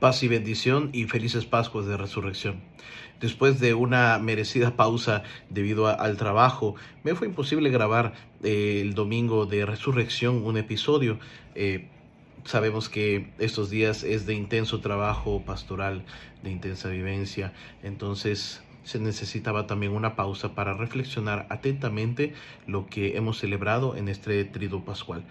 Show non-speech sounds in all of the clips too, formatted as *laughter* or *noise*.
Paz y bendición y felices Pascuas de Resurrección. Después de una merecida *laughs* pausa debido al trabajo, me fue imposible grabar eh, el domingo de Resurrección un episodio. Eh, sabemos que estos días es de intenso trabajo pastoral, de intensa vivencia, entonces se necesitaba también una pausa para reflexionar atentamente lo que hemos celebrado en este trido pascual.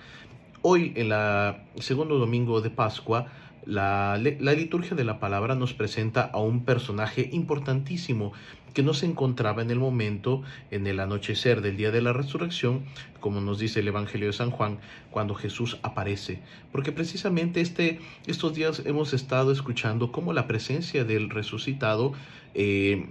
Hoy, en la segundo domingo de Pascua, la, liturgia de la palabra nos presenta a un personaje importantísimo que no se encontraba en el momento, en el anochecer del día de la resurrección, como nos dice el Evangelio de San Juan, cuando Jesús aparece. Porque precisamente este, estos días hemos estado escuchando cómo la presencia del resucitado eh,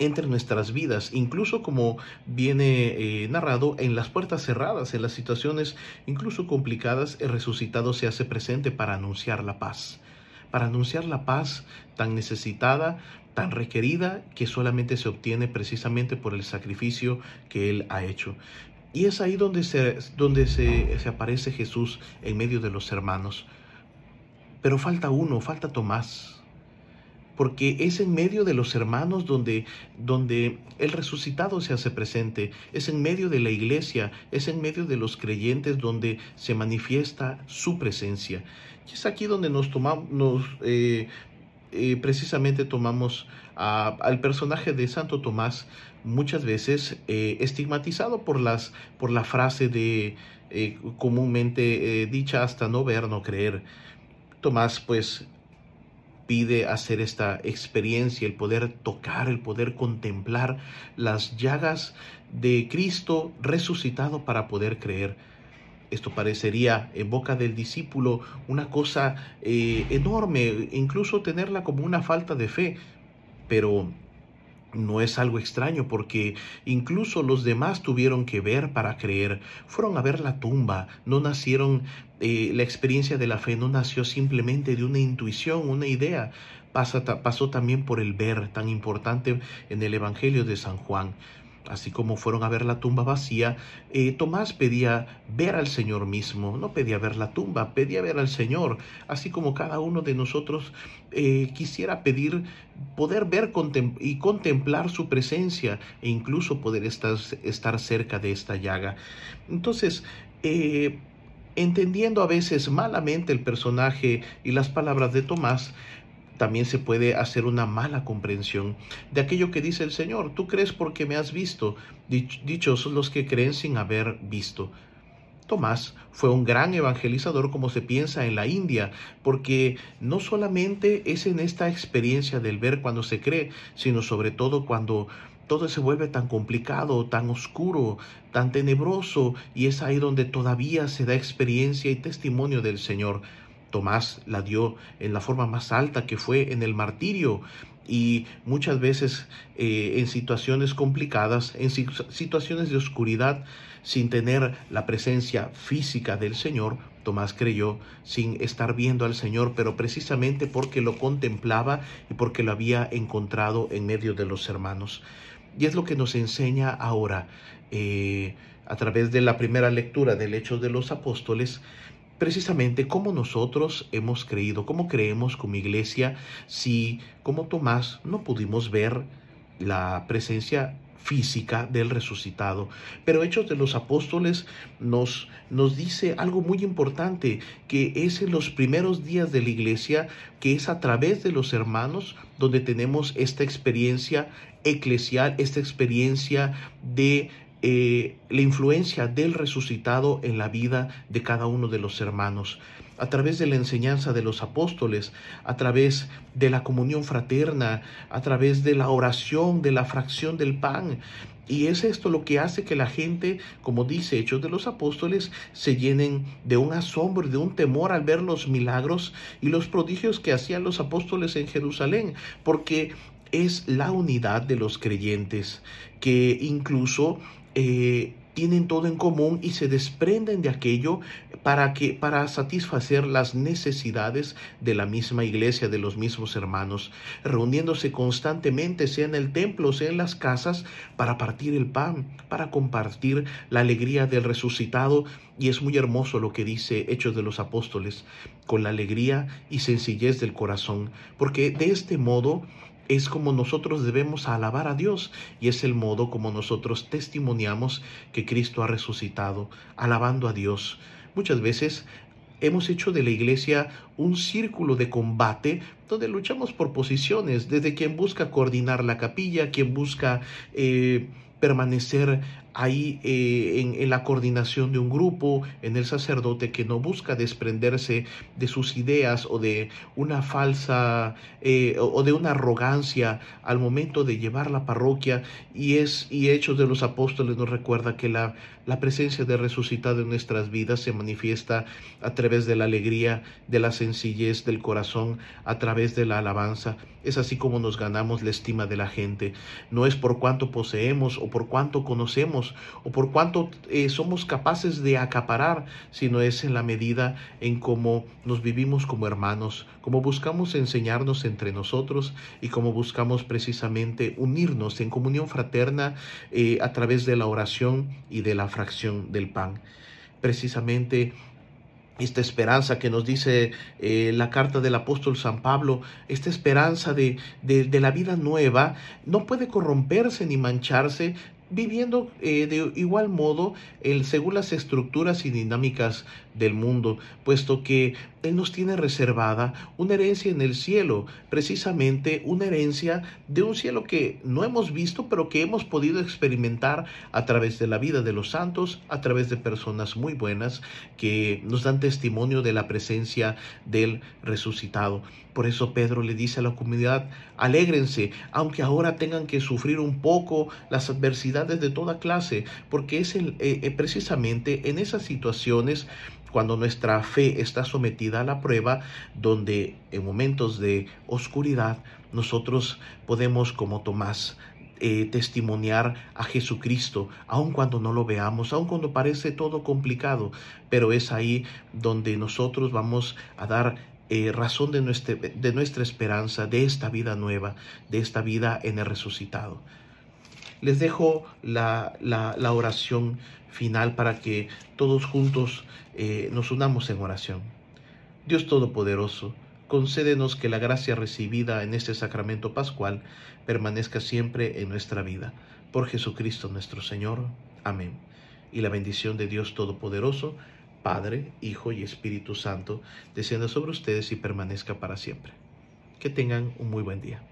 entre nuestras vidas, incluso como viene eh, narrado en las puertas cerradas, en las situaciones incluso complicadas, el resucitado se hace presente para anunciar la paz, para anunciar la paz tan necesitada, tan requerida, que solamente se obtiene precisamente por el sacrificio que Él ha hecho. Y es ahí donde se, donde se, se aparece Jesús en medio de los hermanos. Pero falta uno, falta Tomás porque es en medio de los hermanos donde, donde el resucitado se hace presente, es en medio de la iglesia, es en medio de los creyentes donde se manifiesta su presencia. Y es aquí donde nos tomamos, eh, eh, precisamente tomamos al personaje de Santo Tomás muchas veces eh, estigmatizado por, las, por la frase de comúnmente dicha hasta no ver, no creer. Tomás pues pide hacer esta experiencia, el poder tocar, el poder contemplar las llagas de Cristo resucitado para poder creer. Esto parecería en boca del discípulo una cosa eh, enorme, incluso tenerla como una falta de fe, pero no es algo extraño porque incluso los demás tuvieron que ver para creer. Fueron a ver la tumba, no nacieron, eh, la experiencia de la fe no nació simplemente de una intuición, una idea. pasó también por el ver tan importante en el Evangelio de San Juan así como fueron a ver la tumba vacía, eh, Tomás pedía ver al Señor mismo, no pedía ver la tumba, pedía ver al Señor, así como cada uno de nosotros eh, quisiera pedir poder ver y contemplar su presencia e incluso poder estar, cerca de esta llaga. Entonces, eh, entendiendo a veces malamente el personaje y las palabras de Tomás, también se puede hacer una mala comprensión de aquello que dice el Señor. Tú crees porque me has visto. Dichos son los que creen sin haber visto. Tomás fue un gran evangelizador como se piensa en la India, porque no solamente es en esta experiencia del ver cuando se cree, sino sobre todo cuando todo se vuelve tan complicado, tan oscuro, tan tenebroso, y es ahí donde todavía se da experiencia y testimonio del Señor. Tomás la dio en la forma más alta que fue en el martirio y muchas veces eh, en situaciones complicadas, en situaciones de oscuridad, sin tener la presencia física del Señor, Tomás creyó sin estar viendo al Señor, pero precisamente porque lo contemplaba y porque lo había encontrado en medio de los hermanos. Y es lo que nos enseña ahora eh, a través de la primera lectura del Hechos de los Apóstoles, precisamente cómo nosotros hemos creído, cómo creemos como iglesia, si como Tomás no pudimos ver la presencia física del resucitado. Pero Hechos de los Apóstoles nos, nos dice algo muy importante, que es en los primeros días de la iglesia, que es a través de los hermanos donde tenemos esta experiencia eclesial, esta experiencia de eh, la influencia del resucitado en la vida de cada uno de los hermanos, a través de la enseñanza de los apóstoles, a través de la comunión fraterna, a través de la oración, de la fracción del pan. Y es esto lo que hace que la gente, como dice Hechos de los Apóstoles, se llenen de un asombro, de un temor al ver los milagros y los prodigios que hacían los apóstoles en Jerusalén, porque es la unidad de los creyentes que incluso eh, tienen todo en común y se desprenden de aquello para que para satisfacer las necesidades de la misma iglesia, de los mismos hermanos, reuniéndose constantemente, sea en el templo, sea en las casas, para partir el pan, para compartir la alegría del resucitado. Y es muy hermoso lo que dice Hechos de los Apóstoles, con la alegría y sencillez del corazón, porque de este modo es como nosotros debemos alabar a Dios y es el modo como nosotros testimoniamos que Cristo ha resucitado, alabando a Dios. Muchas veces hemos hecho de la iglesia un círculo de combate donde luchamos por posiciones, desde quien busca coordinar la capilla, quien busca eh, permanecer ahí eh, en, la coordinación de un grupo, en el sacerdote que no busca desprenderse de sus ideas o de una falsa eh, o de una arrogancia al momento de llevar la parroquia y es y Hechos de los Apóstoles nos recuerda que la, la presencia de resucitado en nuestras vidas se manifiesta a través de la alegría, de la sencillez del corazón, a través de la alabanza. Es así como nos ganamos la estima de la gente. No es por cuánto poseemos o por cuánto conocemos o por cuánto eh, somos capaces de acaparar, sino es en la medida en cómo nos vivimos como hermanos, como buscamos enseñarnos entre nosotros y como buscamos precisamente unirnos en comunión fraterna eh, a través de la oración y de la fracción del pan. Precisamente esta esperanza que nos dice eh, la carta del apóstol San Pablo, esta esperanza de, de, la vida nueva, no puede corromperse ni mancharse viviendo eh, de igual modo según las estructuras y dinámicas del mundo, puesto que Él nos tiene reservada una herencia en el cielo, precisamente una herencia de un cielo que no hemos visto, pero que hemos podido experimentar a través de la vida de los santos, a través de personas muy buenas que nos dan testimonio de la presencia del resucitado. Por eso Pedro le dice a la comunidad, alégrense, aunque ahora tengan que sufrir un poco las adversidades de toda clase, porque es el, eh, eh, precisamente en esas situaciones cuando nuestra fe está sometida a la prueba, donde en momentos de oscuridad nosotros podemos, como Tomás, eh, testimoniar a Jesucristo, aun cuando no lo veamos, aun cuando parece todo complicado, pero es ahí donde nosotros vamos a dar eh, razón de nuestra, de nuestra esperanza, de esta vida nueva, de esta vida en el resucitado. Les dejo la, oración final para que todos juntos eh, nos unamos en oración. Dios Todopoderoso, concédenos que la gracia recibida en este sacramento pascual permanezca siempre en nuestra vida. Por Jesucristo nuestro Señor. Amén. Y la bendición de Dios Todopoderoso, Padre, Hijo y Espíritu Santo, descienda sobre ustedes y permanezca para siempre. Que tengan un muy buen día.